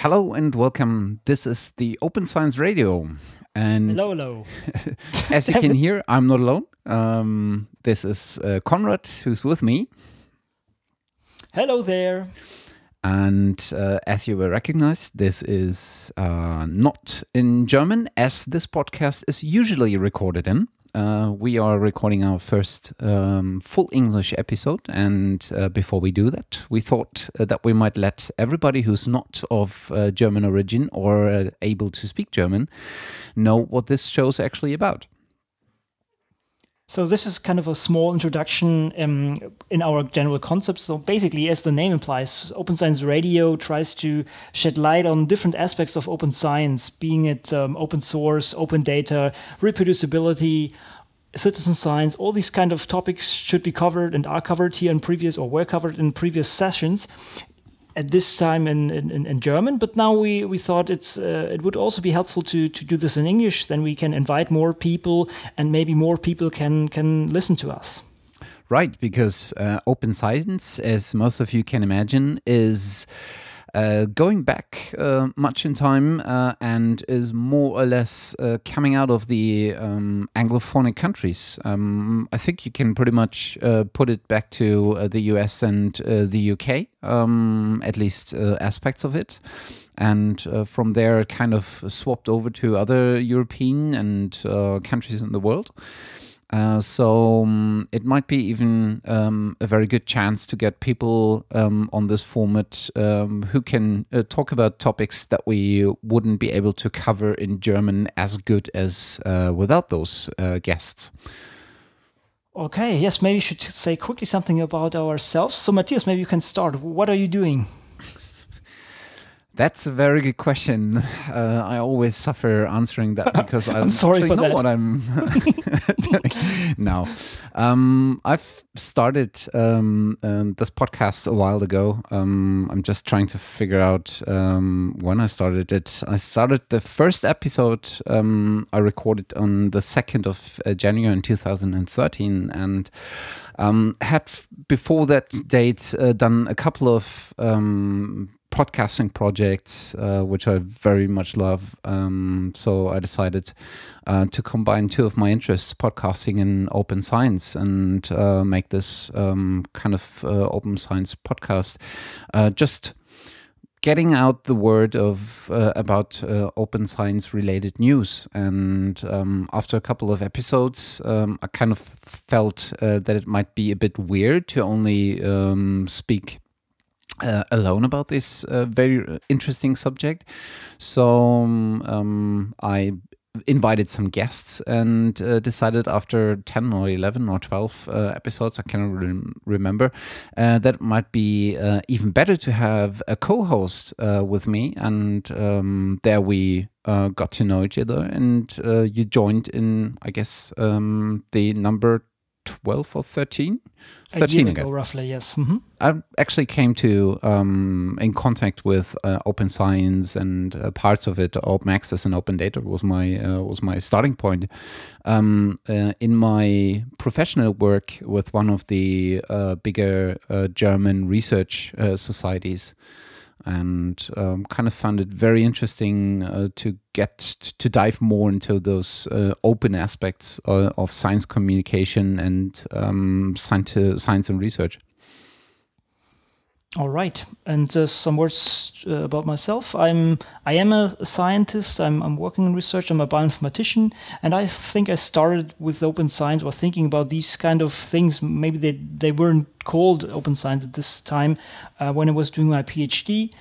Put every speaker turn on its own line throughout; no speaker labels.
Hello and welcome. This is the Open Science Radio. And
hello, hello.
as you can hear, I'm not alone. Um, this is uh, Konrad who's with me.
Hello there.
And uh, as you will recognize, this is uh, not in German, as this podcast is usually recorded in. Uh, we are recording our first um, full English episode, and uh, before we do that, we thought uh, that we might let everybody who's not of uh, German origin or uh, able to speak German know what this show's actually about.
So this is kind of a small introduction um, in our general concept. So basically, as the name implies, Open Science Radio tries to shed light on different aspects of open science, being it um, open source, open data, reproducibility, citizen science. All these kind of topics should be covered and are covered here in previous or were covered in previous sessions at this time in, in, in, German, but now we, we thought it's uh, it would also be helpful to, to do this in English. Then we can invite more people, and maybe more people can can listen to us.
Right, because uh, open science, as most of you can imagine, is uh, going back uh, much in time uh, and is more or less uh, coming out of the um, Anglophonic countries. Um, I think you can pretty much uh, put it back to uh, the US and the UK, um, at least aspects of it. And from there, kind of swapped over to other European and countries in the world. Uh, so um, it might be even um, a very good chance to get people um, on this format um, who can uh, talk about topics that we wouldn't be able to cover in German as good as uh, without those uh, guests.
Okay, yes, maybe you should say quickly something about ourselves. So, Matthias, maybe you can start. What are you doing?
That's a very good question. Uh, I always suffer answering that because I am
sorry for
know
that.
what I'm doing now. Um, I've started um, uh, this podcast a while ago. Um, I'm just trying to figure out um, when I started it. I started the first episode um, I recorded on the 2nd of uh, January in 2013 and um, had before that date uh, done a couple of podcasting projects, uh, which I very much love. Um, so I decided uh, to combine two of my interests, podcasting and open science, and uh, make this um, kind of uh, open science podcast. Uh, just getting out the word of uh, about open science related news. And um, after a couple of episodes, um, I kind of felt that it might be a bit weird to only um, speak uh, alone about this uh, very interesting subject. So um, I invited some guests and uh, decided after 10 or 11 or 12 uh, episodes i cannot re- remember uh, that might be uh, even better to have a co-host uh, with me and um, there we uh, got to know each other and you joined in i guess um, the number 12 or 13
13 ago, roughly yes.
Mm-hmm. i actually came to um, in contact with uh, open science and uh, parts of it open access and open data was my uh, was my starting point. Um, uh, in my professional work with one of the uh, bigger uh, german research societies and um, kind of found it very interesting uh, to get to dive more into those uh, open aspects uh, of science communication and um, science, science and research.
All right, and uh, some words uh, about myself. I'm I am a scientist. I'm I'm working in research. I'm a bioinformatician, and I think I started with open science or thinking about these kind of things. Maybe they they weren't called open science at this time uh, when I was doing my PhD,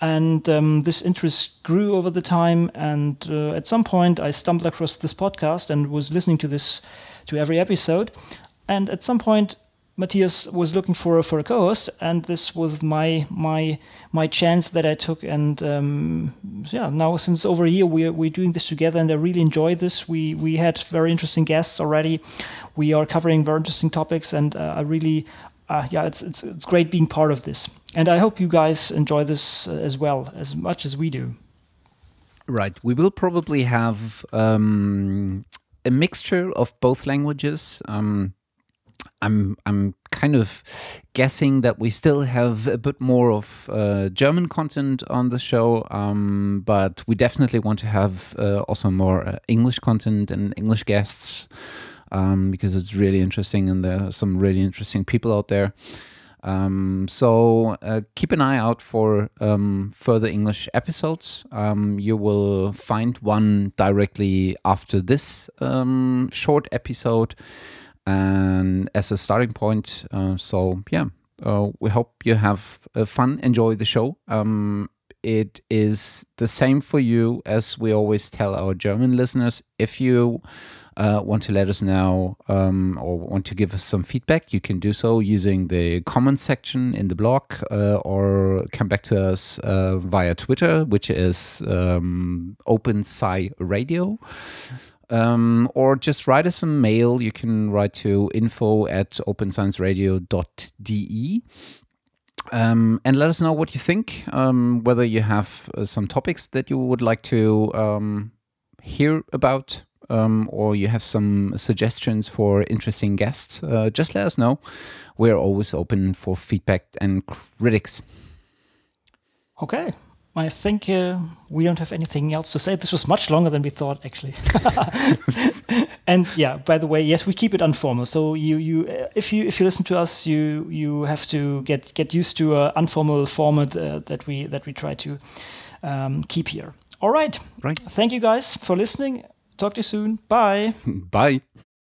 and um, this interest grew over the time. And uh, at some point, I stumbled across this podcast and was listening to this to every episode. And at some point, Matthias was looking for a, for a co-host, and this was my my my chance that I took. And um, yeah, now since over a year we're we're doing this together, and I really enjoy this. We we had very interesting guests already. We are covering very interesting topics, and uh, I really uh, yeah, it's it's it's great being part of this. And I hope you guys enjoy this uh, as well as much as we do.
Right, we will probably have um, a mixture of both languages. Um, I'm I'm kind of guessing that we still have a bit more of uh, German content on the show, um, but we definitely want to have uh, also more uh, English content and English guests um, because it's really interesting and there are some really interesting people out there. Um, so uh, keep an eye out for um, further English episodes. Um, you will find one directly after this um, short episode and as a starting point. Uh, so yeah, uh, we hope you have uh, fun, enjoy the show. Um, it is the same for you as we always tell our German listeners. If you uh, want to let us know um, or want to give us some feedback, you can do so using the comment section in the blog uh, or come back to us uh, via Twitter, which is um, OpenSci Radio. Um, or just write us a mail. You can write to info at openscienceradio.de. Um, and let us know what you think, um, whether you have uh, some topics that you would like to um, hear about um, or you have some suggestions for interesting guests, uh, just let us know. We're always open for feedback and critics.
Okay. I think uh, we don't have anything else to say. This was much longer than we thought, actually. and yeah, by the way, yes, we keep it informal. So you, you, uh, if you, if you listen to us, you, you have to get get used to an informal format uh, that we that we try to um, keep here. All right.
Right.
Thank you guys for listening. Talk to you soon. Bye.
Bye.